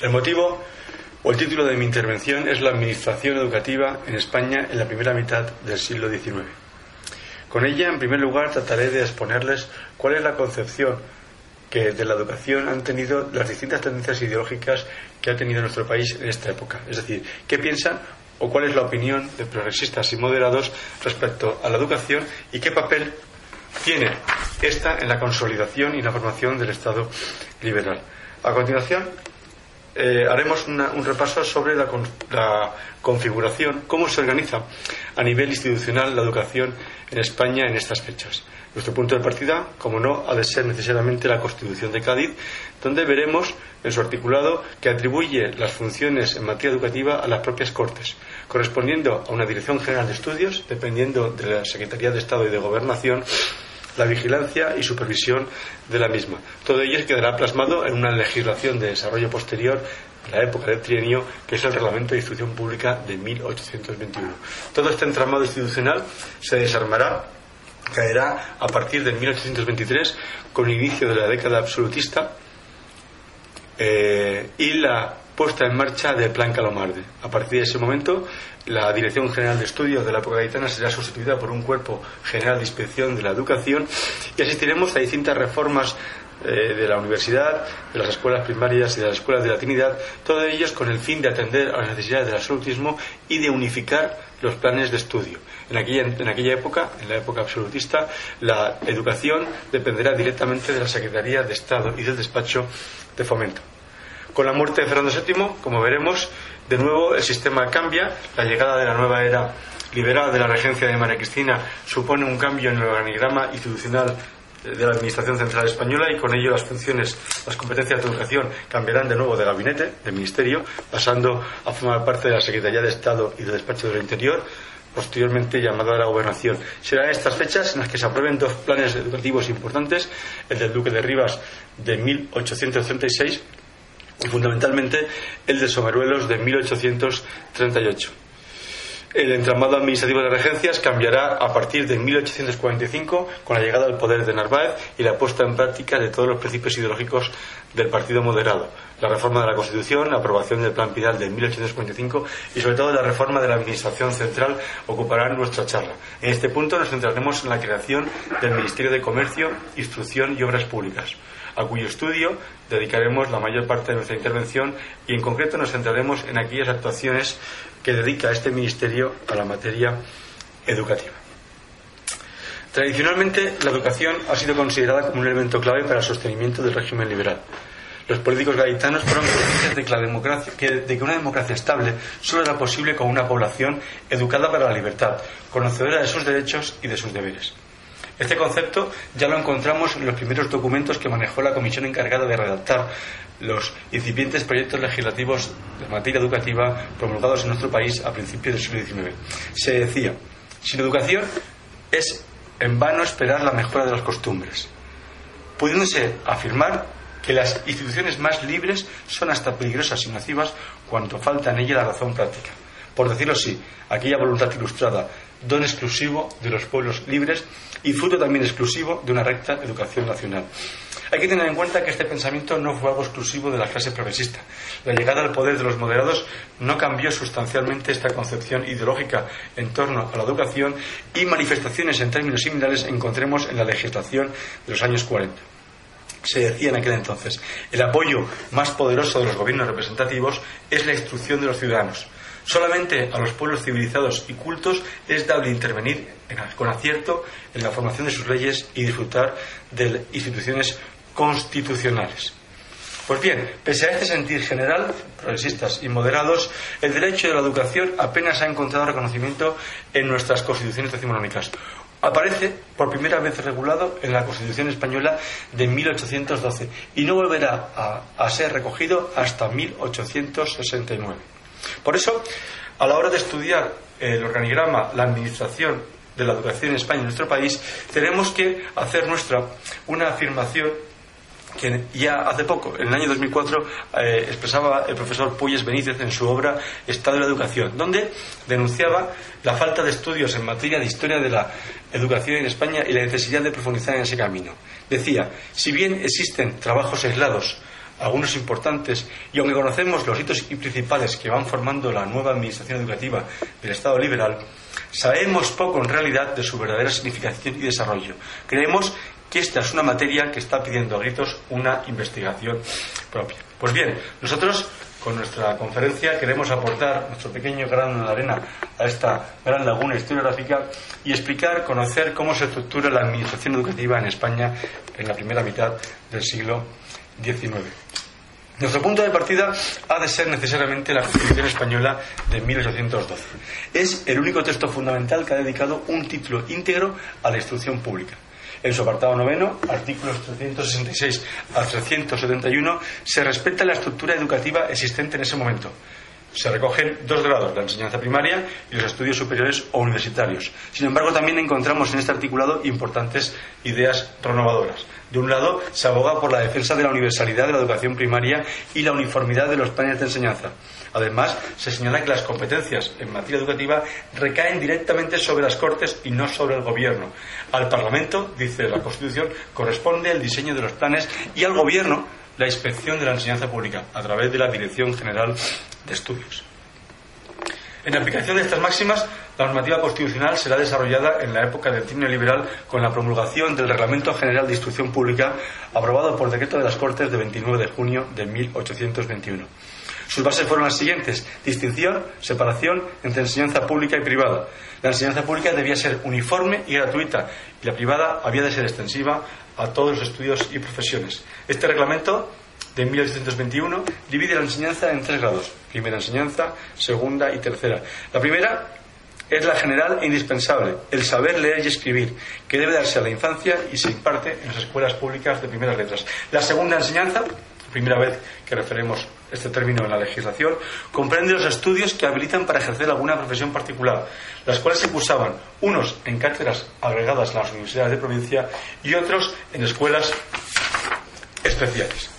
El motivo o el título de mi intervención es la Administración Educativa en España en la primera mitad del siglo XIX. Con ella, en primer lugar, trataré de exponerles cuál es la concepción que de la educación han tenido las distintas tendencias ideológicas que ha tenido nuestro país en esta época. Es decir, qué piensan o cuál es la opinión de progresistas y moderados respecto a la educación y qué papel tiene esta en la consolidación y la formación del Estado liberal. A continuación, eh, haremos un repaso sobre la, la, configuración, cómo se organiza a nivel institucional la educación en España en estas fechas. Nuestro punto de partida, como no, ha de ser necesariamente la Constitución de Cádiz, donde veremos en su articulado que atribuye las funciones en materia educativa a las propias Cortes, correspondiendo a una Dirección General de Estudios, dependiendo de la Secretaría de Estado y de Gobernación, la vigilancia y supervisión de la misma. Todo ello quedará plasmado en una legislación de desarrollo posterior en la época del trienio, que es el Reglamento de Instrucción Pública de 1821. Todo este entramado institucional se desarmará, caerá a partir de 1823 con el inicio de la década absolutista eh, y la puesta en marcha del Plan Calomarde. A partir de ese momento, la Dirección General de Estudios de la época gaitana será sustituida por un Cuerpo General de Inspección de la Educación y asistiremos a distintas reformas eh, de la universidad, de las escuelas primarias y de las escuelas de la Trinidad, todos ellos con el fin de atender a las necesidades del absolutismo y de unificar los planes de estudio. En aquella época, en la época absolutista, la educación dependerá directamente de la Secretaría de Estado y del despacho de fomento. Con la muerte de Fernando VII, como veremos, de nuevo el sistema cambia, la llegada de la nueva era liberal de la regencia de María Cristina supone un cambio en el organigrama institucional de la Administración Central Española y con ello las funciones, las competencias de educación cambiarán de nuevo de gabinete, de ministerio, pasando a formar parte de la Secretaría de Estado y del Despacho del Interior, posteriormente llamada a la gobernación. Serán estas fechas en las que se aprueben dos planes educativos importantes, el del Duque de Rivas de 1836 fundamentalmente el de Someruelos de 1838. El entramado administrativo de regencias cambiará a partir de 1845 con la llegada al poder de Narváez y la puesta en práctica de todos los principios ideológicos del Partido Moderado, la reforma de la Constitución, la aprobación del Plan Pidal de 1845 y sobre todo la reforma de la Administración Central ocuparán nuestra charla. En este punto nos centraremos en la creación del Ministerio de Comercio, Instrucción y Obras Públicas a cuyo estudio dedicaremos la mayor parte de nuestra intervención y en concreto nos centraremos en aquellas actuaciones que dedica este Ministerio a la materia educativa. Tradicionalmente, la educación ha sido considerada como un elemento clave para el sostenimiento del régimen liberal. Los políticos gaitanos fueron conscientes de que, democracia, una democracia estable solo era posible con una población educada para la libertad, conocedora de sus derechos y de sus deberes. Este concepto ya lo encontramos en los primeros documentos que manejó la comisión encargada de redactar los incipientes proyectos legislativos de materia educativa promulgados en nuestro país a principios del siglo XIX. Se decía, sin educación es en vano esperar la mejora de las costumbres, pudiéndose afirmar que las instituciones más libres son hasta peligrosas y nocivas cuanto falta en ella la razón práctica. Por decirlo así, aquella voluntad ilustrada, don exclusivo de los pueblos libres, y fruto también exclusivo de una recta educación nacional. Hay que tener en cuenta que este pensamiento no fue algo exclusivo de la clase progresista. La llegada al poder de los moderados no cambió sustancialmente esta concepción ideológica en torno a la educación y manifestaciones en términos similares encontremos en la legislación de los años 40 se decía en aquel entonces, el apoyo más poderoso de los gobiernos representativos es la instrucción de los ciudadanos. Solamente a los pueblos civilizados y cultos es dable intervenir con acierto en la formación de sus leyes y disfrutar de instituciones constitucionales. Pues bien, pese a este sentir general, progresistas y moderados, el derecho de la educación apenas ha encontrado reconocimiento en nuestras constituciones decimonónicas. Aparece por primera vez regulado en la Constitución española de 1812 y no volverá a, ser recogido hasta 1869. Por eso, a la hora de estudiar el organigrama, la administración de la educación en España, en nuestro país, tenemos que hacer nuestra una afirmación que ya hace poco, en el año 2004, eh, expresaba el profesor Puyes Benítez en su obra Estado de la Educación, donde denunciaba la falta de estudios en materia de historia de la educación en España y la necesidad de profundizar en ese camino. Decía, si bien existen trabajos aislados, algunos importantes, y aunque conocemos los hitos principales que van formando la nueva administración educativa del Estado liberal, sabemos poco en realidad de su verdadera significación y desarrollo. Creemos que esta es una materia que está pidiendo a gritos una investigación propia. Pues bien, nosotros con nuestra conferencia queremos aportar nuestro pequeño grano de arena a esta gran laguna historiográfica y explicar, conocer cómo se estructura la administración educativa en España en la primera mitad del siglo XIX. Nuestro punto de partida ha de ser necesariamente la Constitución Española de 1812. Es el único texto fundamental que ha dedicado un título íntegro a la instrucción pública. En su apartado noveno, artículos 366 a 371, se respeta la estructura educativa existente en ese momento. Se recogen dos grados, la enseñanza primaria y los estudios superiores o universitarios. Sin embargo, también encontramos en este articulado importantes ideas renovadoras. De un lado, se aboga por la defensa de la universalidad de la educación primaria y la uniformidad de los planes de enseñanza. Además, se señala que las competencias en materia educativa recaen directamente sobre las Cortes y no sobre el Gobierno. Al Parlamento, dice la Constitución, corresponde el diseño de los planes y al Gobierno la inspección de la enseñanza pública a través de la Dirección General de Estudios. En aplicación de estas máximas, la normativa constitucional será desarrollada en la época del trienio liberal con la promulgación del Reglamento General de Instrucción Pública aprobado por decreto de las Cortes de 29 de junio de 1821. Sus bases fueron las siguientes. Distinción, separación entre enseñanza pública y privada. La enseñanza pública debía ser uniforme y gratuita y la privada había de ser extensiva a todos los estudios y profesiones. Este reglamento de 1821 divide la enseñanza en tres grados. Primera enseñanza, segunda y tercera. La primera es la general e indispensable, el saber leer y escribir, que debe darse a la infancia y se imparte en las escuelas públicas de primeras letras. La segunda enseñanza, primera vez que referemos este término en la legislación, comprende los estudios que habilitan para ejercer alguna profesión particular, las cuales se cursaban unos en cátedras agregadas a las universidades de provincia y otros en escuelas especiales.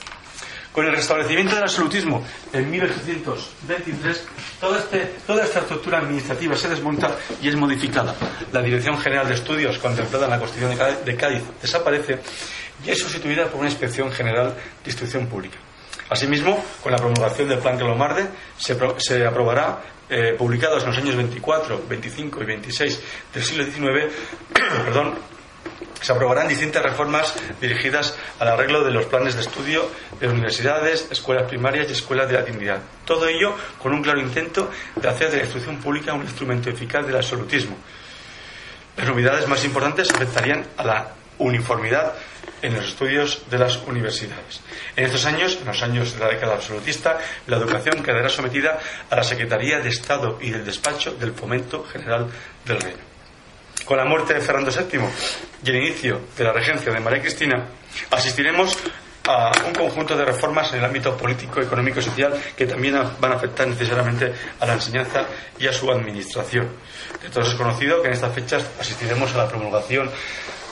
Con el restablecimiento del absolutismo en 1823, este, toda esta estructura administrativa se desmonta y es modificada. La Dirección General de Estudios, contemplada en la Constitución de Cádiz, desaparece y es sustituida por una Inspección General de Instrucción Pública. Asimismo, con la promulgación del Plan Calomarde, se, se aprobará, eh, publicados en los años 24, 25 y 26 del siglo XIX, perdón, se aprobarán distintas reformas dirigidas al arreglo de los planes de estudio de universidades, escuelas primarias y escuelas de la dignidad. Todo ello con un claro intento de hacer de la instrucción pública un instrumento eficaz del absolutismo. Las novedades más importantes afectarían a la uniformidad en los estudios de las universidades. En estos años, en los años de la década absolutista, la educación quedará sometida a la Secretaría de Estado y del Despacho del Fomento General del Reino. Con la muerte de Fernando VII y el inicio de la regencia de María Cristina, asistiremos a un conjunto de reformas en el ámbito político, económico y social que también van a afectar necesariamente a la enseñanza y a su administración. De todos es conocido que en estas fechas asistiremos a la promulgación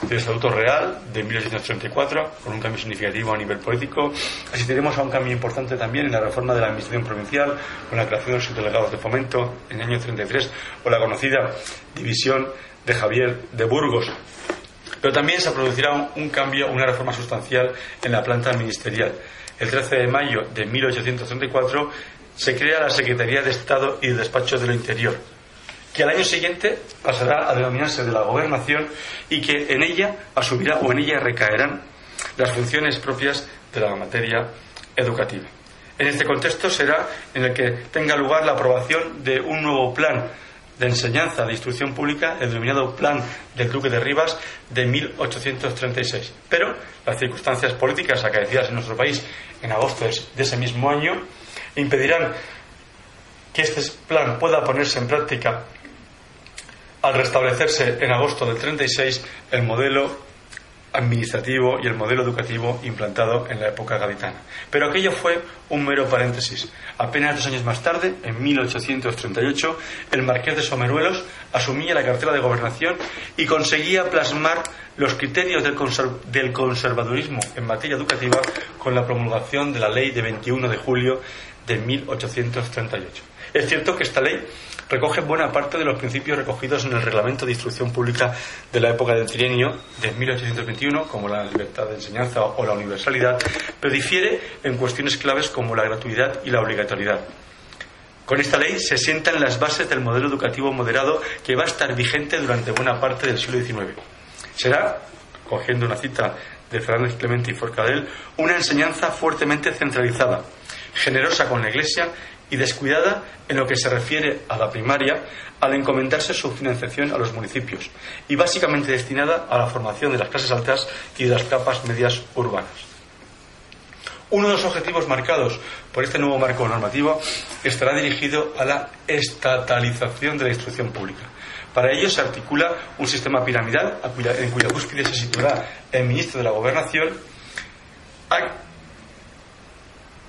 del Estatuto Real de 1834, con un cambio significativo a nivel político. Asistiremos a un cambio importante también en la reforma de la Administración Provincial, con la creación de los subdelegados de fomento en el año 33, o la conocida división de Javier de Burgos. Pero también se producirá un, cambio, una reforma sustancial en la planta ministerial. El 13 de mayo de 1834 se crea la Secretaría de Estado y Despacho de lo Interior que al año siguiente pasará a denominarse de la gobernación y que en ella asumirá o en ella recaerán las funciones propias de la materia educativa. En este contexto será en el que tenga lugar la aprobación de un nuevo plan de enseñanza de instrucción pública, el denominado Plan del Duque de Rivas de 1836. Pero las circunstancias políticas acaecidas en nuestro país en agosto de ese mismo año impedirán que este plan pueda ponerse en práctica al restablecerse en agosto del 36 el modelo administrativo y el modelo educativo implantado en la época gaditana. Pero aquello fue un mero paréntesis. Apenas dos años más tarde, en 1838, el marqués de Someruelos asumía la cartera de gobernación y conseguía plasmar los criterios del, del conservadurismo en materia educativa con la promulgación de la ley de 21 de julio de 1838. Es cierto que esta ley recoge buena parte de los principios recogidos en el Reglamento de Instrucción Pública de la época del trienio de 1821, como la libertad de enseñanza o la universalidad, pero difiere en cuestiones claves como la gratuidad y la obligatoriedad. Con esta ley se sientan las bases del modelo educativo moderado que va a estar vigente durante buena parte del siglo XIX. Será, cogiendo una cita de Fernández Clemente y Forcadell, una enseñanza fuertemente centralizada, generosa con la Iglesia y descuidada en lo que se refiere a la primaria al encomendarse su financiación a los municipios y básicamente destinada a la formación de las clases altas y de las capas medias urbanas. Uno de los objetivos marcados por este nuevo marco normativo estará dirigido a la estatalización de la instrucción pública. Para ello se articula un sistema piramidal en cuya cúspide se situará el ministro de la Gobernación,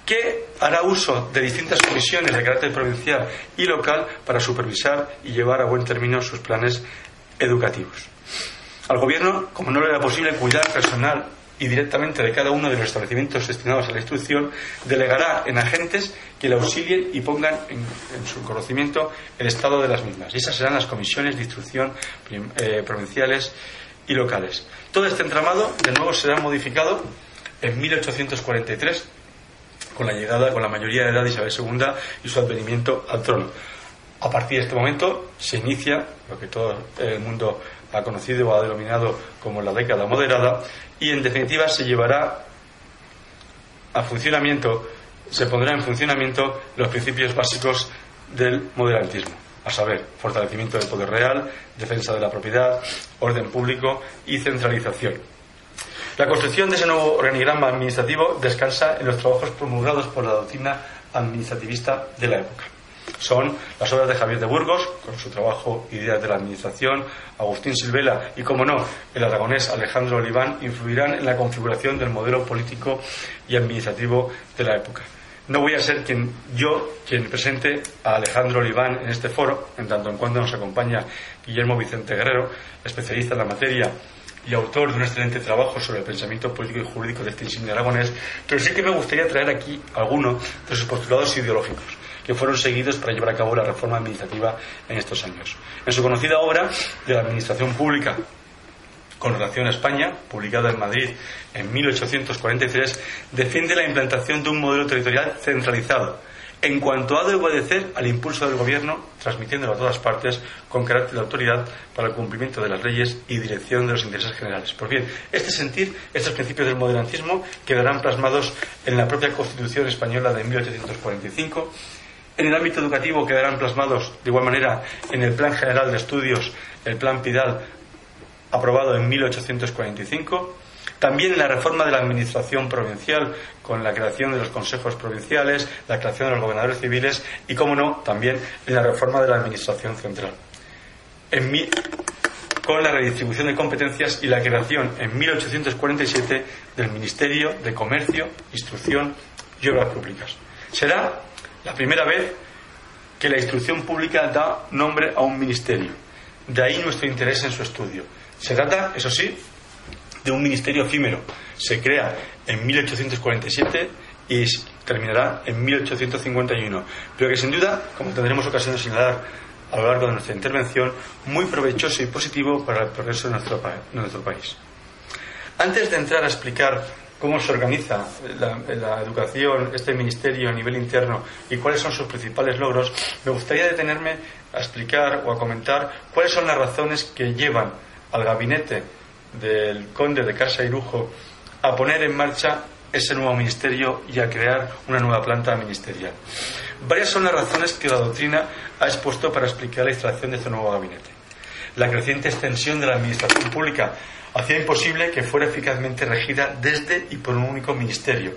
que hará uso de distintas comisiones de carácter provincial y local para supervisar y llevar a buen término sus planes educativos. Al Gobierno, como no le era posible cuidar personal y directamente de cada uno de los establecimientos destinados a la instrucción, delegará en agentes que le auxilien y pongan en, su conocimiento el estado de las mismas. Y esas serán las comisiones de instrucción eh, provinciales y locales. Todo este entramado, de nuevo, será modificado en 1843 con la llegada, con la mayoría de edad de Isabel II y su advenimiento al trono. A partir de este momento se inicia lo que todo el mundo ha conocido o ha denominado como la década moderada y en definitiva se llevará a funcionamiento, se pondrá en funcionamiento los principios básicos del moderantismo, a saber, fortalecimiento del poder real, defensa de la propiedad, orden público y centralización. La construcción de ese nuevo organigrama administrativo descansa en los trabajos promulgados por la doctrina administrativista de la época. Son las obras de Javier de Burgos, con su trabajo Ideas de la Administración, Agustín Silvela y, como no, el aragonés Alejandro Oliván, influirán en la configuración del modelo político y administrativo de la época. No voy a ser quien, yo quien presente a Alejandro Oliván en este foro, en tanto en cuanto nos acompaña Guillermo Vicente Guerrero, especialista en la materia y autor de un excelente trabajo sobre el pensamiento político y jurídico de este insigne aragonés, pero sí que me gustaría traer aquí algunos de sus postulados ideológicos que fueron seguidos para llevar a cabo la reforma administrativa en estos años. En su conocida obra de la Administración Pública con relación a España, publicada en Madrid en 1843, defiende la implantación de un modelo territorial centralizado, en cuanto ha de obedecer al impulso del Gobierno, transmitiéndolo a todas partes con carácter de autoridad para el cumplimiento de las leyes y dirección de los intereses generales. Pues bien, este sentir, estos principios del modernismo quedarán plasmados en la propia Constitución española de 1845. En el ámbito educativo quedarán plasmados de igual manera en el Plan General de Estudios, el Plan Pidal, aprobado en 1845 también en la reforma de la administración provincial, con la creación de los consejos provinciales, la creación de los gobernadores civiles y, como no, también en la reforma de la administración central. con la redistribución de competencias y la creación en 1847 del Ministerio de Comercio, Instrucción y Obras Públicas. Será la primera vez que la instrucción pública da nombre a un ministerio. De ahí nuestro interés en su estudio. Se trata, eso sí, de un ministerio efímero. Se crea en 1847 y terminará en 1851, pero que sin duda, como tendremos ocasión de señalar a lo largo de nuestra intervención, muy provechoso y positivo para el progreso de nuestro, país. Antes de entrar a explicar cómo se organiza la, la, educación, este ministerio a nivel interno y cuáles son sus principales logros, me gustaría detenerme a explicar o a comentar cuáles son las razones que llevan al gabinete del conde de Casa y Lujo a poner en marcha ese nuevo ministerio y a crear una nueva planta ministerial. Varias son las razones que la doctrina ha expuesto para explicar la instalación de este nuevo gabinete. La creciente extensión de la administración pública hacía imposible que fuera eficazmente regida desde y por un único ministerio.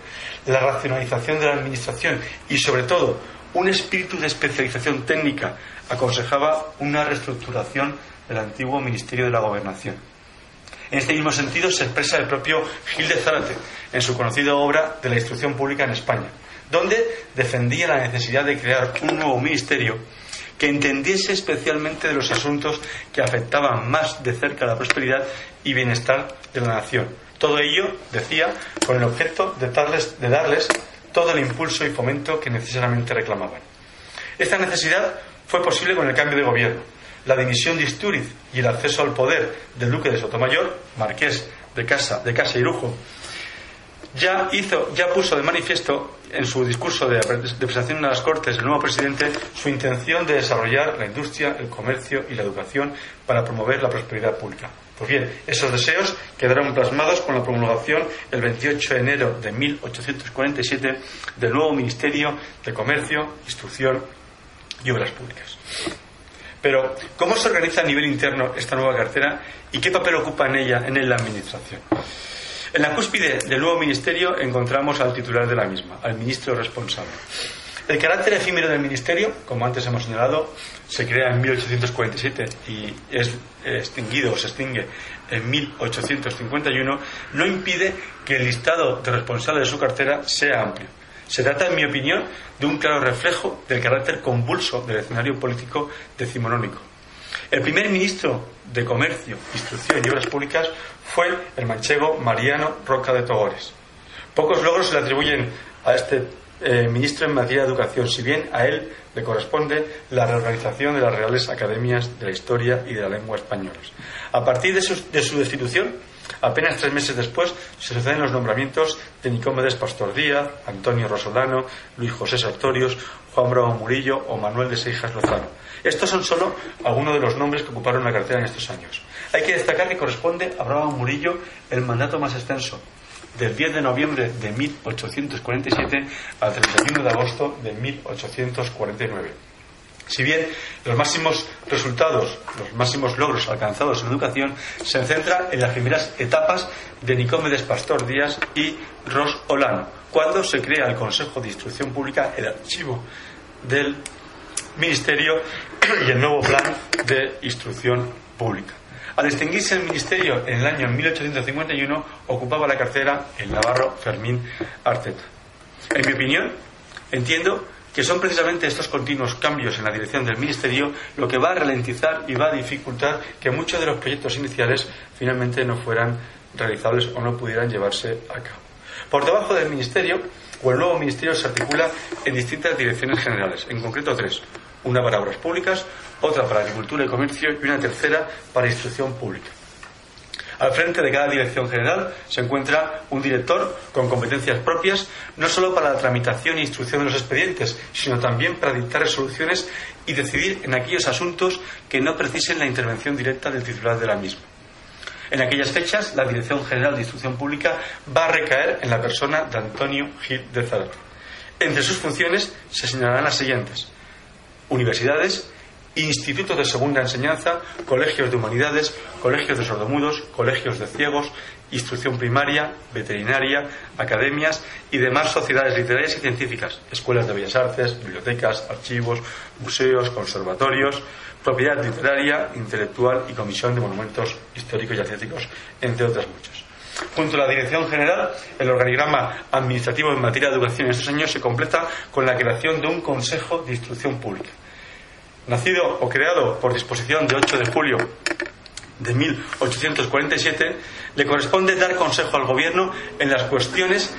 La racionalización de la administración y, sobre todo, un espíritu de especialización técnica aconsejaba una reestructuración del antiguo Ministerio de la Gobernación. En este mismo sentido se expresa el propio Gil de Zárate en su conocida obra de la instrucción pública en España, donde defendía la necesidad de crear un nuevo ministerio que entendiese especialmente de los asuntos que afectaban más de cerca la prosperidad y bienestar de la nación. Todo ello, decía, con el objeto de darles, de darles todo el impulso y fomento que necesariamente reclamaban. Esta necesidad fue posible con el cambio de gobierno, la dimisión de Istúriz y el acceso al poder del duque de Sotomayor, marqués de Casa, de Casa ya, hizo, ya puso de manifiesto en su discurso de, presentación a las Cortes el nuevo presidente su intención de desarrollar la industria, el comercio y la educación para promover la prosperidad pública. Pues bien, esos deseos quedaron plasmados con la promulgación el 28 de enero de 1847 del nuevo Ministerio de Comercio, Instrucción y Obras Públicas. Pero, ¿cómo se organiza a nivel interno esta nueva cartera y qué papel ocupa en ella, en la Administración? En la cúspide del nuevo ministerio encontramos al titular de la misma, al ministro responsable. El carácter efímero del ministerio, como antes hemos señalado, se crea en 1847 y es extinguido o se extingue en 1851, no impide que el listado de responsables de su cartera sea amplio. Se trata, en mi opinión, de un claro reflejo del carácter convulso del escenario político decimonónico. El primer ministro de Comercio, Instrucción y Obras Públicas fue el manchego Mariano Roca de Togores. Pocos logros se le atribuyen a este eh, ministro en materia de educación, si bien a él le corresponde la reorganización de las Reales Academias de la Historia y de la Lengua Españolas. A partir de su, destitución, apenas tres meses después, se suceden los nombramientos de Nicómedes Pastor Díaz, Antonio Rosolano, Luis José Sartorios, Juan Bravo Murillo o Manuel de Seijas Lozano. Estos son solo algunos de los nombres que ocuparon la cartera en estos años. Hay que destacar que corresponde a Bravo Murillo el mandato más extenso, del 10 de noviembre de 1847 al 31 de agosto de 1849. Si bien los máximos resultados, los máximos logros alcanzados en educación se centran en las primeras etapas de Nicómedes Pastor Díaz y Ros Olano, cuando se crea el Consejo de Instrucción Pública, el archivo del Ministerio y el nuevo Plan de Instrucción Pública. Al extinguirse el ministerio en el año 1851, ocupaba la cartera el navarro Fermín Arteta. En mi opinión, entiendo que son precisamente estos continuos cambios en la dirección del ministerio lo que va a ralentizar y va a dificultar que muchos de los proyectos iniciales finalmente no fueran realizables o no pudieran llevarse a cabo. Por debajo del ministerio, o el nuevo ministerio se articula en distintas direcciones generales, en concreto tres una para obras públicas, otra para agricultura y comercio y una tercera para instrucción pública. Al frente de cada dirección general se encuentra un director con competencias propias, no solo para la tramitación e instrucción de los expedientes, sino también para dictar resoluciones y decidir en aquellos asuntos que no precisen la intervención directa del titular de la misma. En aquellas fechas, la Dirección General de Instrucción Pública va a recaer en la persona de Antonio Gil de Zador. Entre sus funciones se señalarán las siguientes universidades, institutos de segunda enseñanza, colegios de humanidades, colegios de sordomudos, colegios de ciegos, instrucción primaria, veterinaria, academias y demás sociedades literarias y científicas, escuelas de bellas artes, bibliotecas, archivos, museos, conservatorios, propiedad literaria, intelectual y comisión de monumentos históricos y artísticos, entre otras muchas. Junto a la Dirección General, el organigrama administrativo en materia de educación en estos años se completa con la creación de un Consejo de Instrucción Pública. Nacido o creado por disposición de 8 de julio de 1847, le corresponde dar consejo al Gobierno en las cuestiones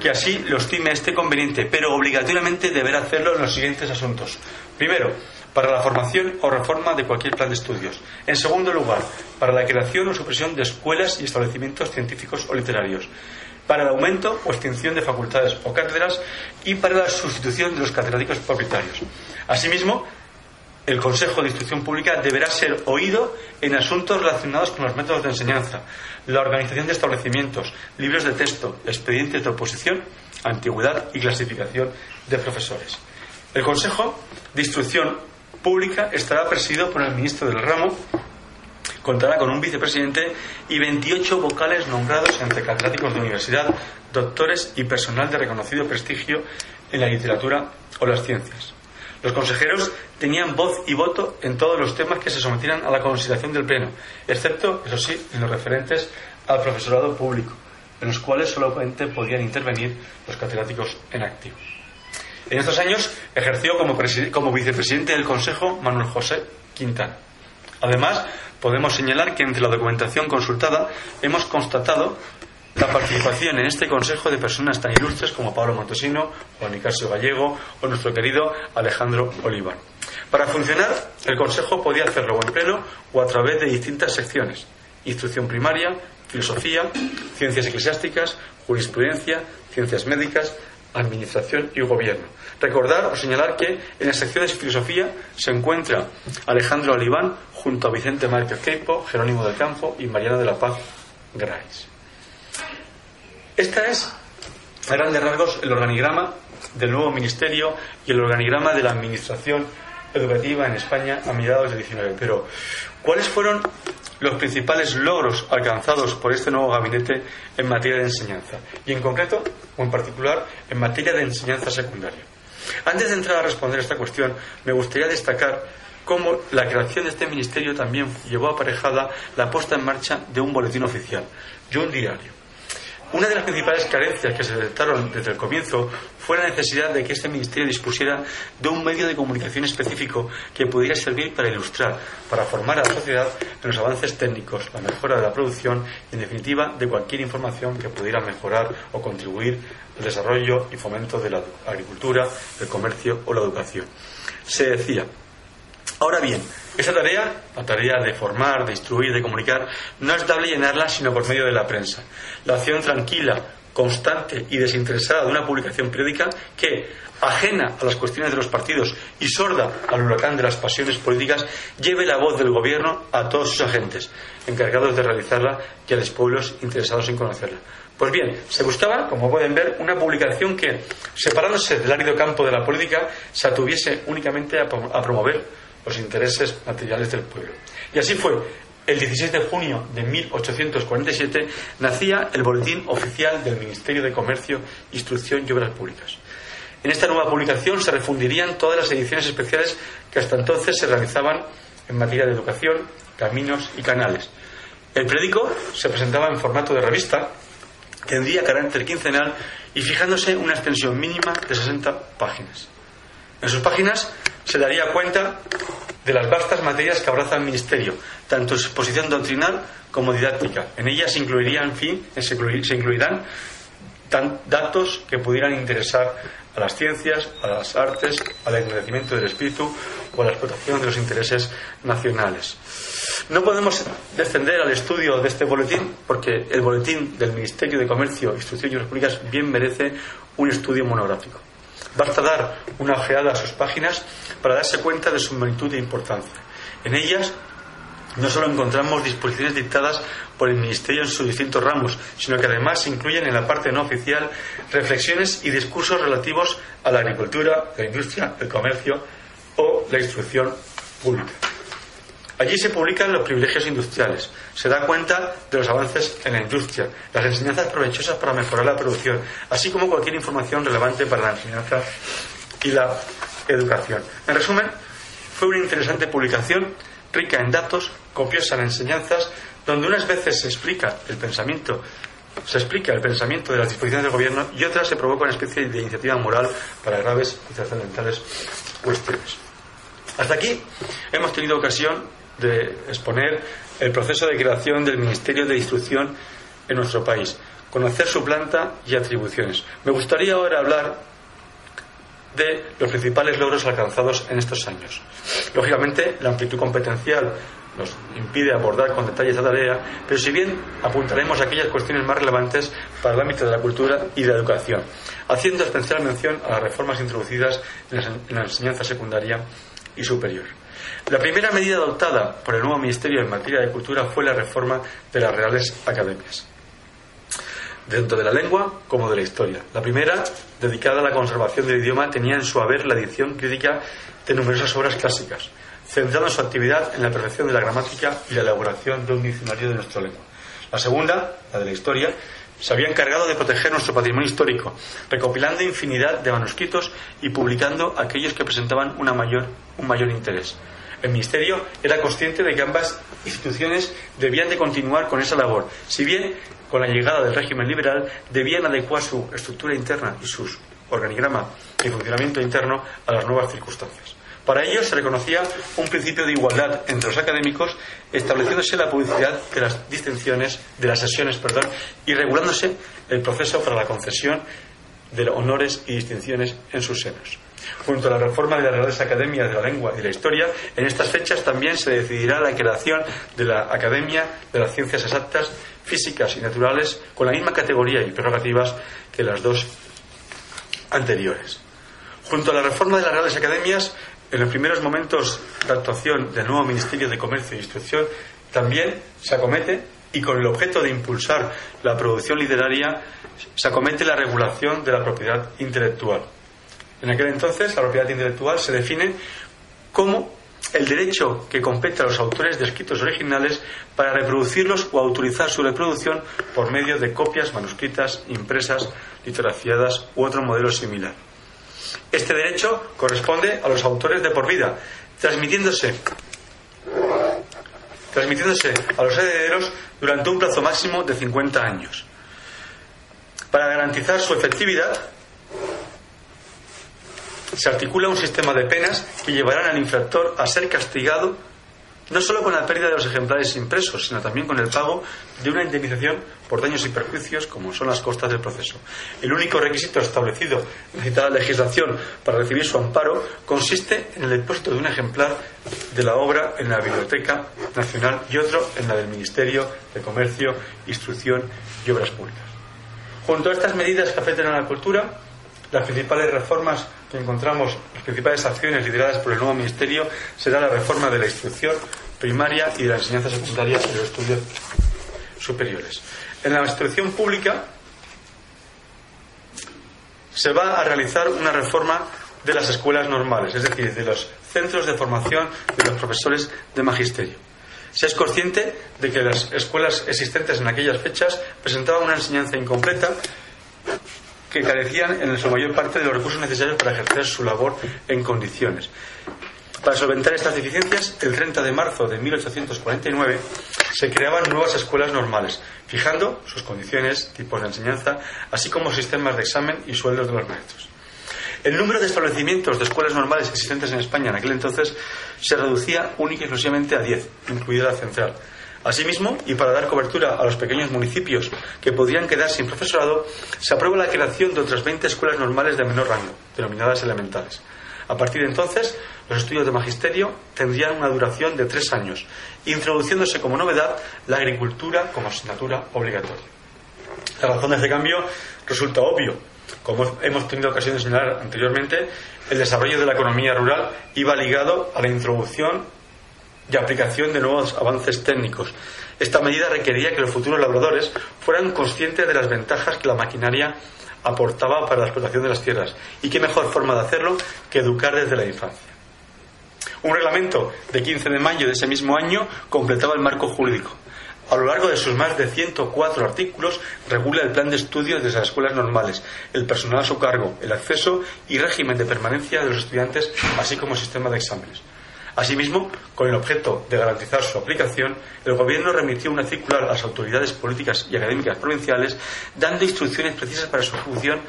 que así lo estime esté conveniente, pero obligatoriamente deberá hacerlo en los siguientes asuntos. Primero, para la formación o reforma de cualquier plan de estudios. En segundo lugar, para la creación o supresión de escuelas y establecimientos científicos o literarios. Para el aumento o extinción de facultades o cátedras y para la sustitución de los catedráticos propietarios. Asimismo, el Consejo de Instrucción Pública deberá ser oído en asuntos relacionados con los métodos de enseñanza, la organización de establecimientos, libros de texto, expedientes de oposición, antigüedad y clasificación de profesores. El Consejo de Instrucción Pública estará presidido por el ministro del ramo, contará con un vicepresidente y 28 vocales nombrados entre catedráticos de universidad, doctores y personal de reconocido prestigio en la literatura o las ciencias. Los consejeros tenían voz y voto en todos los temas que se sometieran a la consideración del Pleno, excepto, eso sí, en los referentes al profesorado público, en los cuales solamente podían intervenir los catedráticos en activo. En estos años ejerció como, vicepresidente del Consejo Manuel José Quintana. Además, podemos señalar que entre la documentación consultada hemos constatado la participación en este consejo de personas tan ilustres como Pablo Montesino, Juan Nicasio Gallego o nuestro querido Alejandro Olivar. Para funcionar, el consejo podía hacerlo en pleno o a través de distintas secciones: instrucción primaria, filosofía, ciencias eclesiásticas, jurisprudencia, ciencias médicas, administración y gobierno. Recordar o señalar que en las secciones de filosofía se encuentra Alejandro Oliván junto a Vicente Márquez Queipo, Jerónimo del Campo y Mariana de la Paz Grais. Esta es, a grandes rasgos, el organigrama del nuevo ministerio y el organigrama de la administración educativa en España a mediados del 19. Pero, ¿cuáles fueron los principales logros alcanzados por este nuevo gabinete en materia de enseñanza? Y en concreto, o en particular, en materia de enseñanza secundaria. Antes de entrar a responder esta cuestión, me gustaría destacar cómo la creación de este ministerio también llevó aparejada la puesta en marcha de un boletín oficial y un diario. Una de las principales carencias que se detectaron desde el comienzo fue la necesidad de que este ministerio dispusiera de un medio de comunicación específico que pudiera servir para ilustrar, para formar a la sociedad en los avances técnicos, la mejora de la producción y, en definitiva, de cualquier información que pudiera mejorar o contribuir al desarrollo y fomento de la agricultura, el comercio o la educación. Se decía, ahora bien, esa tarea, la tarea de formar, de instruir, de comunicar, no es dable llenarla sino por medio de la prensa. La acción tranquila, constante y desinteresada de una publicación periódica que, ajena a las cuestiones de los partidos y sorda al huracán de las pasiones políticas, lleve la voz del gobierno a todos sus agentes, encargados de realizarla y a los pueblos interesados en conocerla. Pues bien, se buscaba, como pueden ver, una publicación que, separándose del árido campo de la política, se atuviese únicamente a promover los intereses materiales del pueblo. Y así fue. El 16 de junio de 1847 nacía el Boletín Oficial del Ministerio de Comercio, Instrucción y Obras Públicas. En esta nueva publicación se refundirían todas las ediciones especiales que hasta entonces se realizaban en materia de educación, caminos y canales. El periódico se presentaba en formato de revista, tendría carácter quincenal y fijándose una extensión mínima de 60 páginas. En sus páginas se daría cuenta de las vastas materias que abraza el Ministerio, tanto exposición doctrinal como didáctica. En ellas se incluirían, en fin, se incluirán datos que pudieran interesar a las ciencias, a las artes, al engrandecimiento del espíritu o a la explotación de los intereses nacionales. No podemos descender al estudio de este boletín porque el boletín del Ministerio de Comercio, Instrucción y Repúblicas bien merece un estudio monográfico. Basta dar una ojeada a sus páginas para darse cuenta de su magnitud e importancia. En ellas no solo encontramos disposiciones dictadas por el Ministerio en sus distintos ramos, sino que además se incluyen en la parte no oficial reflexiones y discursos relativos a la agricultura, la industria, el comercio o la instrucción pública. Allí se publican los privilegios industriales, se da cuenta de los avances en la industria, las enseñanzas provechosas para mejorar la producción, así como cualquier información relevante para la enseñanza y la educación. En resumen, fue una interesante publicación, rica en datos, copiosa en enseñanzas, donde unas veces se explica el pensamiento se explica el pensamiento de las disposiciones del gobierno y otras se provoca una especie de iniciativa moral para graves y trascendentales cuestiones. Hasta aquí hemos tenido ocasión de exponer el proceso de creación del Ministerio de Instrucción en nuestro país, conocer su planta y atribuciones. Me gustaría ahora hablar de los principales logros alcanzados en estos años. Lógicamente, la amplitud competencial nos impide abordar con detalle esta tarea, pero si bien apuntaremos aquellas cuestiones más relevantes para el ámbito de la cultura y de la educación, haciendo especial mención a las reformas introducidas en la enseñanza secundaria y superior. La primera medida adoptada por el nuevo Ministerio en materia de cultura fue la reforma de las Reales Academias, dentro de la lengua como de la historia. La primera, dedicada a la conservación del idioma, tenía en su haber la edición crítica de numerosas obras clásicas, centrando su actividad en la perfección de la gramática y la elaboración de un diccionario de nuestra lengua. La segunda, la de la historia, se había encargado de proteger nuestro patrimonio histórico, recopilando infinidad de manuscritos y publicando aquellos que presentaban un mayor interés. El Ministerio era consciente de que ambas instituciones debían de continuar con esa labor, si bien con la llegada del régimen liberal debían adecuar su estructura interna y su organigrama y funcionamiento interno a las nuevas circunstancias. Para ello se reconocía un principio de igualdad entre los académicos, estableciéndose la publicidad de las distinciones, de las sesiones, y regulándose el proceso para la concesión de honores y distinciones en sus senos. Junto a la reforma de las Reales Academias de la Lengua y la Historia, en estas fechas también se decidirá la creación de la Academia de las Ciencias Exactas, Físicas y Naturales con la misma categoría y prerrogativas que las dos anteriores. Junto a la reforma de las Reales Academias, en los primeros momentos de actuación del nuevo Ministerio de Comercio e Instrucción, también se acomete, y con el objeto de impulsar la producción literaria, se acomete la regulación de la propiedad intelectual. En aquel entonces, la propiedad intelectual se define como el derecho que compete a los autores de escritos originales para reproducirlos o autorizar su reproducción por medio de copias manuscritas, impresas, litografiadas u otro modelo similar. Este derecho corresponde a los autores de por vida, transmitiéndose transmitiéndose a los herederos durante un plazo máximo de 50 años. Para garantizar su efectividad, se articula un sistema de penas que llevarán al infractor a ser castigado no solo con la pérdida de los ejemplares impresos, sino también con el pago de una indemnización por daños y perjuicios, como son las costas del proceso. El único requisito establecido en la citada legislación para recibir su amparo consiste en el depósito de un ejemplar de la obra en la Biblioteca Nacional y otro en la del Ministerio de Comercio, Instrucción y Obras Públicas. Junto a estas medidas que afectan a la cultura, las principales reformas encontramos, las principales acciones lideradas por el nuevo Ministerio, será la reforma de la instrucción primaria y de la enseñanza secundaria y los estudios superiores. En la instrucción pública se va a realizar una reforma de las escuelas normales, es decir, de los centros de formación de los profesores de magisterio. Se es consciente de que las escuelas existentes en aquellas fechas presentaban una enseñanza incompleta que carecían en su mayor parte de los recursos necesarios para ejercer su labor en condiciones. Para solventar estas deficiencias, el 30 de marzo de 1849 se creaban nuevas escuelas normales, fijando sus condiciones, tipos de enseñanza, así como sistemas de examen y sueldos de los maestros. El número de establecimientos de escuelas normales existentes en España en aquel entonces se reducía única y exclusivamente a 10, incluida la central, Asimismo, y para dar cobertura a los pequeños municipios que podrían quedar sin profesorado, se aprueba la creación de otras 20 escuelas normales de menor rango, denominadas elementales. A partir de entonces, los estudios de magisterio tendrían una duración de tres años, introduciéndose como novedad la agricultura como asignatura obligatoria. La razón de este cambio resulta obvio. Como hemos tenido ocasión de señalar anteriormente, el desarrollo de la economía rural iba ligado a la introducción y aplicación de nuevos avances técnicos. Esta medida requería que los futuros labradores fueran conscientes de las ventajas que la maquinaria aportaba para la explotación de las tierras. Y qué mejor forma de hacerlo que educar desde la infancia. Un reglamento de 15 de mayo de ese mismo año completaba el marco jurídico. A lo largo de sus más de 104 artículos regula el plan de estudios de las escuelas normales, el personal a su cargo, el acceso y régimen de permanencia de los estudiantes, así como sistema de exámenes. Asimismo, con el objeto de garantizar su aplicación, el Gobierno remitió una circular a las autoridades políticas y académicas provinciales dando instrucciones precisas para su ejecución,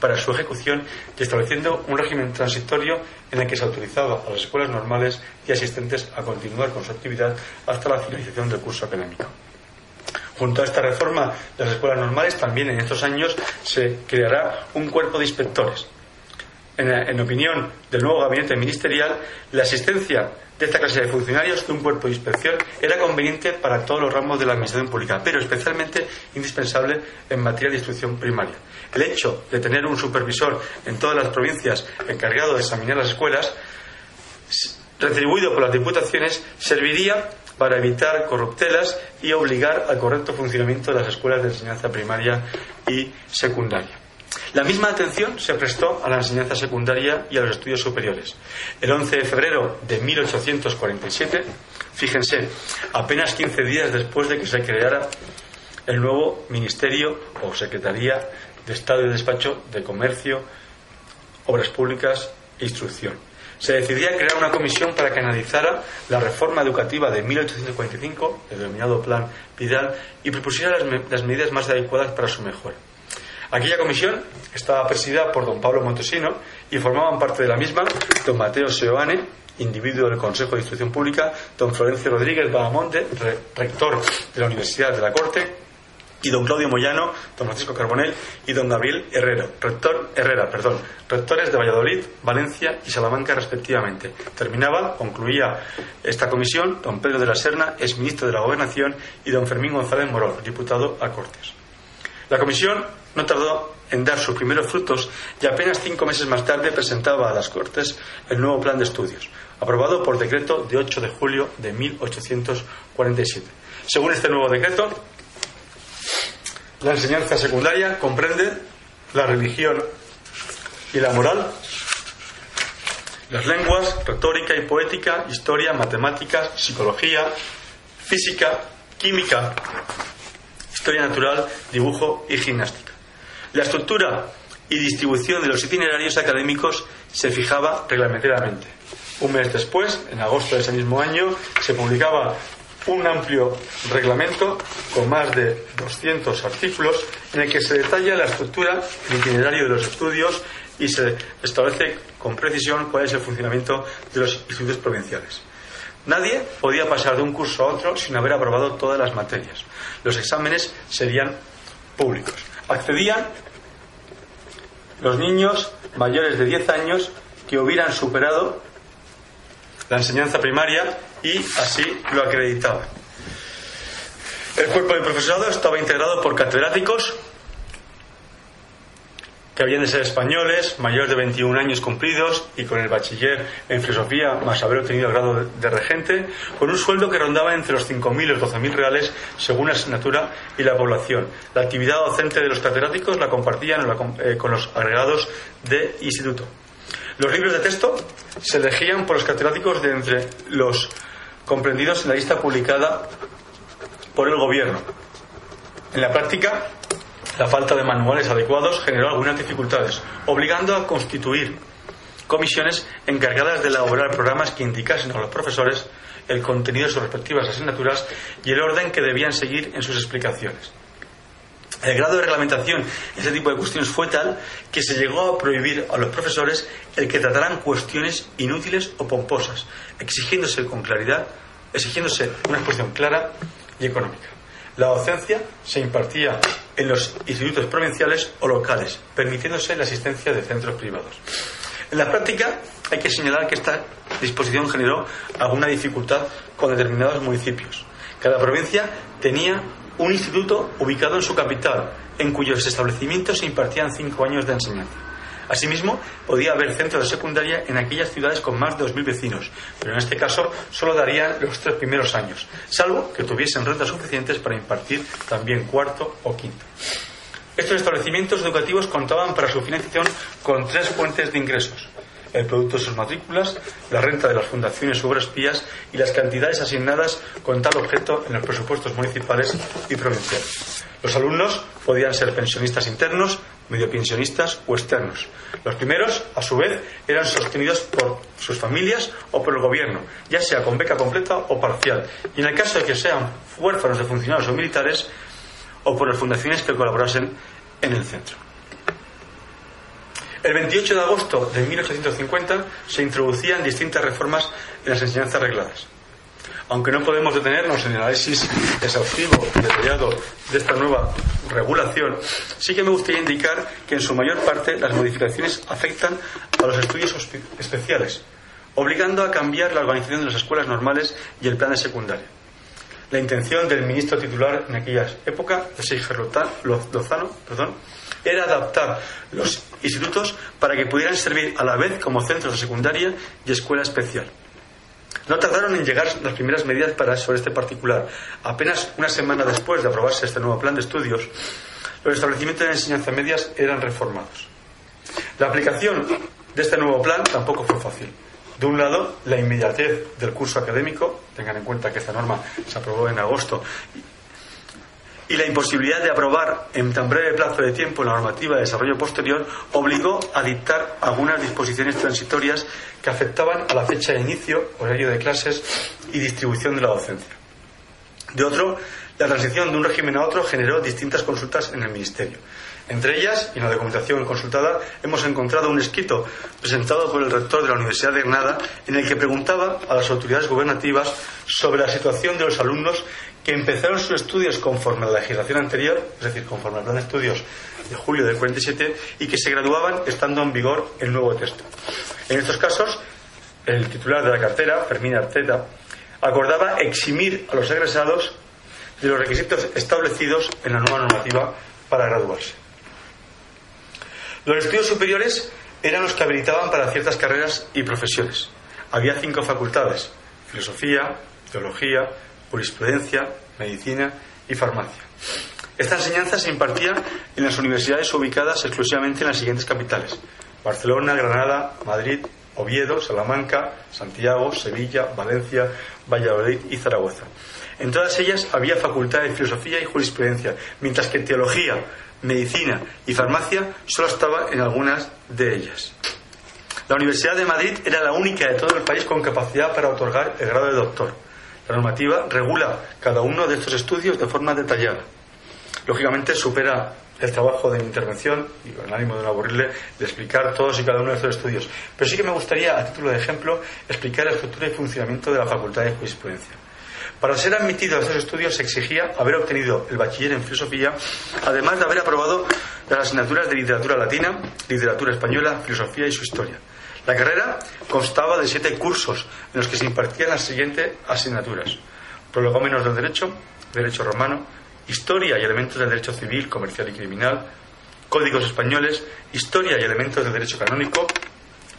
para su ejecución y estableciendo un régimen transitorio en el que se autorizaba a las escuelas normales y asistentes a continuar con su actividad hasta la finalización del curso académico. Junto a esta reforma de las escuelas normales, también en estos años se creará un cuerpo de inspectores en, opinión del nuevo gabinete ministerial, la existencia de esta clase de funcionarios de un cuerpo de inspección era conveniente para todos los ramos de la administración pública, pero especialmente indispensable en materia de instrucción primaria. El hecho de tener un supervisor en todas las provincias encargado de examinar las escuelas, retribuido por las diputaciones, serviría para evitar corruptelas y obligar al correcto funcionamiento de las escuelas de enseñanza primaria y secundaria. La misma atención se prestó a la enseñanza secundaria y a los estudios superiores. El 11 de febrero de 1847, fíjense, apenas 15 días después de que se creara el nuevo Ministerio o Secretaría de Estado y Despacho de Comercio, Obras Públicas e Instrucción. Se decidía crear una comisión para que analizara la reforma educativa de 1845, el denominado Plan Vidal, y propusiera las medidas más adecuadas para su mejora. Aquella comisión estaba presidida por don Pablo Montesino y formaban parte de la misma don Mateo Seoane, individuo del Consejo de Instrucción Pública, don Florencio Rodríguez Badamonte, rector de la Universidad de la Corte, y don Claudio Moyano, don Francisco Carbonell y don Gabriel Herrera, rector, Herrera, perdón, rectores de Valladolid, Valencia y Salamanca respectivamente. Terminaba, concluía esta comisión, don Pedro de la Serna, ex ministro de la Gobernación, y don Fermín González Morón, diputado a Cortes. La comisión no tardó en dar sus primeros frutos y apenas cinco meses más tarde presentaba a las Cortes el nuevo plan de estudios, aprobado por decreto de 8 de julio de 1847. Según este nuevo decreto, la enseñanza secundaria comprende la religión y la moral, las lenguas, retórica y poética, historia, matemáticas, psicología, física, química, historia natural, dibujo y gimnástica. La estructura y distribución de los itinerarios académicos se fijaba reglamentariamente. Un mes después, en agosto de ese mismo año, se publicaba un amplio reglamento con más de 200 artículos en el que se detalla la estructura, el itinerario de los estudios y se establece con precisión cuál es el funcionamiento de los institutos provinciales. Nadie podía pasar de un curso a otro sin haber aprobado todas las materias. Los exámenes serían públicos. Accedían los niños mayores de 10 años que hubieran superado la enseñanza primaria y así lo acreditaba. El cuerpo de profesorado estaba integrado por catedráticos que habían de ser españoles, mayores de 21 años cumplidos y con el bachiller en filosofía más haber obtenido el grado de regente, con un sueldo que rondaba entre los 5.000 y los 12.000 reales según la asignatura y la población. La actividad docente de los catedráticos la compartían eh, con los agregados de instituto. Los libros de texto se elegían por los catedráticos de entre los comprendidos en la lista publicada por el gobierno. En la práctica, la falta de manuales adecuados generó algunas dificultades, obligando a constituir comisiones encargadas de elaborar programas que indicasen a los profesores el contenido de sus respectivas asignaturas y el orden que debían seguir en sus explicaciones. El grado de reglamentación en este tipo de cuestiones fue tal que se llegó a prohibir a los profesores el que trataran cuestiones inútiles o pomposas, exigiéndose con claridad, exigiéndose una exposición clara y económica. La docencia se impartía en los institutos provinciales o locales, permitiéndose la asistencia de centros privados. En la práctica hay que señalar que esta disposición generó alguna dificultad con determinados municipios. Cada provincia tenía un instituto ubicado en su capital, en cuyos establecimientos se impartían cinco años de enseñanza. Asimismo, podía haber centros de secundaria en aquellas ciudades con más de 2.000 vecinos, pero en este caso solo darían los tres primeros años, salvo que tuviesen rentas suficientes para impartir también cuarto o quinto. Estos establecimientos educativos contaban para su financiación con tres fuentes de ingresos el producto de sus matrículas, la renta de las fundaciones u obras pías y las cantidades asignadas con tal objeto en los presupuestos municipales y provinciales. Los alumnos podían ser pensionistas internos, medio pensionistas o externos. Los primeros, a su vez, eran sostenidos por sus familias o por el gobierno, ya sea con beca completa o parcial, y en el caso de que sean huérfanos de funcionarios o militares, o por las fundaciones que colaborasen en el centro. El 28 de agosto de 1850 se introducían distintas reformas en las enseñanzas regladas. Aunque no podemos detenernos en el análisis exhaustivo y detallado de esta nueva regulación, sí que me gustaría indicar que en su mayor parte las modificaciones afectan a los estudios especiales, obligando a cambiar la organización de las escuelas normales y el plan de secundaria. La intención del ministro titular en aquella época, Seijer Lozano, perdón, era adaptar los institutos para que pudieran servir a la vez como centros de secundaria y escuela especial. No tardaron en llegar las primeras medidas para sobre este particular. Apenas una semana después de aprobarse este nuevo plan de estudios, los establecimientos de enseñanza medias eran reformados. La aplicación de este nuevo plan tampoco fue fácil. De un lado, la inmediatez del curso académico, tengan en cuenta que esta norma se aprobó en agosto y la imposibilidad de aprobar en tan breve plazo de tiempo la normativa de desarrollo posterior obligó a dictar algunas disposiciones transitorias que afectaban a la fecha de inicio, horario de clases y distribución de la docencia. De otro, la transición de un régimen a otro generó distintas consultas en el Ministerio. Entre ellas, y en la documentación consultada, hemos encontrado un escrito presentado por el rector de la Universidad de Granada en el que preguntaba a las autoridades gubernativas sobre la situación de los alumnos que empezaron sus estudios conforme a la legislación anterior, es decir, conforme al plan de estudios de julio del 47, y que se graduaban estando en vigor el nuevo texto. En estos casos, el titular de la cartera, Fermín Arteta, acordaba eximir a los egresados de los requisitos establecidos en la nueva normativa para graduarse. Los estudios superiores eran los que habilitaban para ciertas carreras y profesiones. Había cinco facultades, filosofía, teología, jurisprudencia, medicina y farmacia. Esta enseñanza se impartía en las universidades ubicadas exclusivamente en las siguientes capitales, Barcelona, Granada, Madrid, Oviedo, Salamanca, Santiago, Sevilla, Valencia, Valladolid y Zaragoza. En todas ellas había facultad de filosofía y jurisprudencia, mientras que teología, medicina y farmacia solo estaba en algunas de ellas. La Universidad de Madrid era la única de todo el país con capacidad para otorgar el grado de doctor. La normativa regula cada uno de estos estudios de forma detallada. Lógicamente supera el trabajo de mi intervención, y con el ánimo de no aburrirle, de explicar todos y cada uno de estos estudios. Pero sí que me gustaría, a título de ejemplo, explicar la estructura y funcionamiento de la Facultad de Jurisprudencia. Para ser admitido a estos estudios se exigía haber obtenido el bachiller en filosofía, además de haber aprobado las asignaturas de literatura latina, literatura española, filosofía y su historia. La carrera constaba de siete cursos en los que se impartían las siguientes asignaturas: prolegómenos del derecho, derecho romano, historia y elementos del derecho civil, comercial y criminal, códigos españoles, historia y elementos del derecho canónico,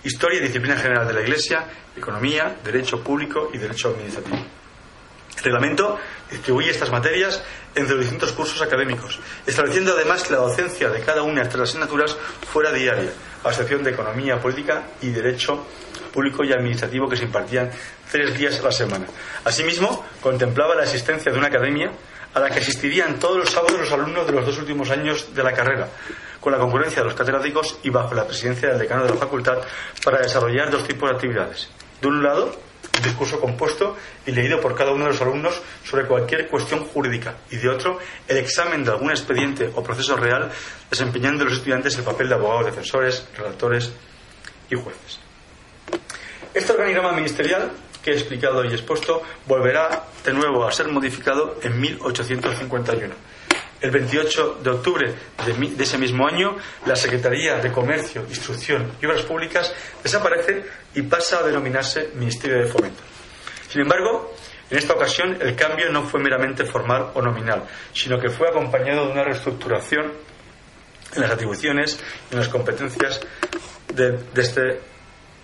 historia y disciplina general de la Iglesia, economía, derecho público y derecho administrativo. El reglamento distribuye estas materias entre los distintos cursos académicos, estableciendo además que la docencia de cada una de estas asignaturas fuera diaria, a excepción de economía política y derecho público y administrativo que se impartían tres días a la semana. Asimismo, contemplaba la existencia de una academia a la que asistirían todos los sábados los alumnos de los dos últimos años de la carrera, con la concurrencia de los catedráticos y bajo la presidencia del decano de la facultad para desarrollar dos tipos de actividades. De un lado, discurso compuesto y leído por cada uno de los alumnos sobre cualquier cuestión jurídica y de otro el examen de algún expediente o proceso real desempeñando los estudiantes el papel de abogados defensores, redactores y jueces. Este organigrama ministerial que he explicado y expuesto volverá de nuevo a ser modificado en 1851 el 28 de octubre de, ese mismo año, la Secretaría de Comercio, Instrucción y Obras Públicas desaparece y pasa a denominarse Ministerio de Fomento. Sin embargo, en esta ocasión el cambio no fue meramente formal o nominal, sino que fue acompañado de una reestructuración en las atribuciones y en las competencias de, de este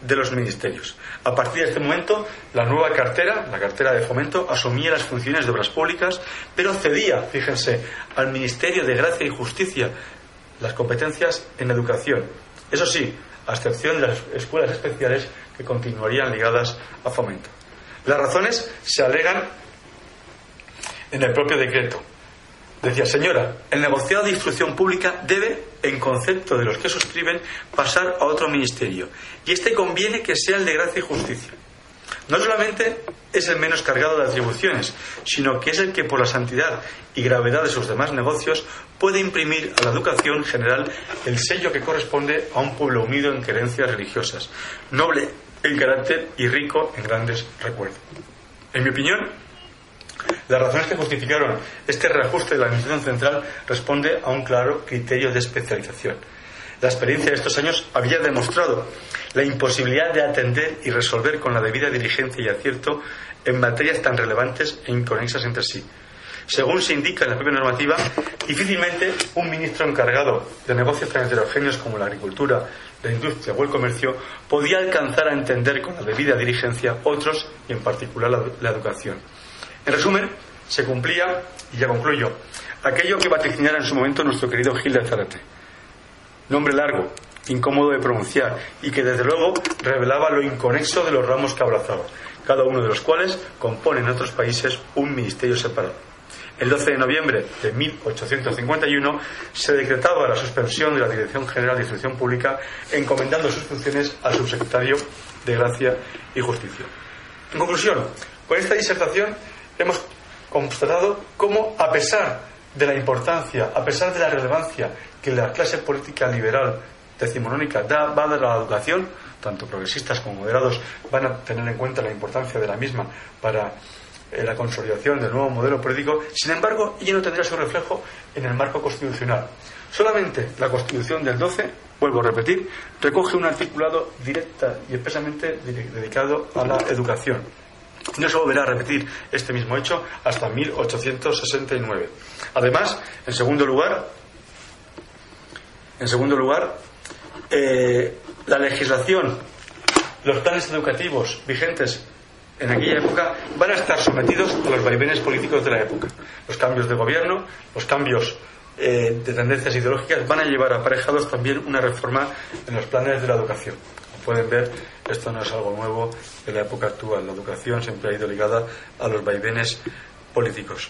de los ministerios. A partir de este momento, la nueva cartera, la cartera de fomento, asumía las funciones de obras públicas, pero cedía, fíjense, al Ministerio de Gracia y Justicia las competencias en educación. Eso sí, a excepción de las escuelas especiales que continuarían ligadas a fomento. Las razones se alegan en el propio decreto. Decía, señora, el negociado de instrucción pública debe, en concepto de los que suscriben, pasar a otro ministerio. Y este conviene que sea el de gracia y justicia. No solamente es el menos cargado de atribuciones, sino que es el que por la santidad y gravedad de sus demás negocios puede imprimir a la educación general el sello que corresponde a un pueblo unido en creencias religiosas, noble en carácter y rico en grandes recuerdos. En mi opinión, las razones que justificaron este reajuste de la Administración Central responde a un claro criterio de especialización. La experiencia de estos años había demostrado la imposibilidad de atender y resolver con la debida diligencia y acierto en materias tan relevantes e inconexas entre sí. Según se indica en la propia normativa, difícilmente un ministro encargado de negocios tan heterogéneos como la agricultura, la industria o el comercio podía alcanzar a entender con la debida diligencia otros y en particular la educación. En resumen, se cumplía, y ya concluyo, aquello que vaticinara en su momento nuestro querido Gil de Zarate. Nombre largo, incómodo de pronunciar, y que desde luego revelaba lo inconexo de los ramos que abrazaba, cada uno de los cuales compone en otros países un ministerio separado. El 12 de noviembre de 1851 se decretaba la suspensión de la Dirección General de Instrucción Pública, encomendando sus funciones al subsecretario de Gracia y Justicia. En conclusión, con esta disertación hemos constatado cómo, a pesar de la importancia, a pesar de la relevancia que la clase política liberal decimonónica da, va a dar a la educación, tanto progresistas como moderados van a tener en cuenta la importancia de la misma para eh, la consolidación del nuevo modelo político, sin embargo, ella no tendrá su reflejo en el marco constitucional. Solamente la Constitución del 12, vuelvo a repetir, recoge un articulado directa y expresamente dedicado a la educación. No se volverá a repetir este mismo hecho hasta 1869. Además, en segundo lugar, en segundo lugar, eh, la legislación, los planes educativos vigentes en aquella época van a estar sometidos a los vaivenes políticos de la época. Los cambios de gobierno, los cambios eh, de tendencias ideológicas van a llevar aparejados también una reforma en los planes de la educación. Pueden ver, esto no es algo nuevo de la época actual. La educación siempre ha ido ligada a los vaivenes políticos.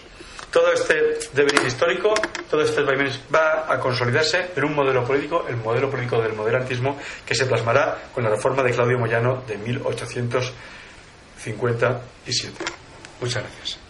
Todo este devenir histórico, todo este vaivenes va a consolidarse en un modelo político, el modelo político del moderantismo, que se plasmará con la reforma de Claudio Moyano de 1857. Muchas gracias.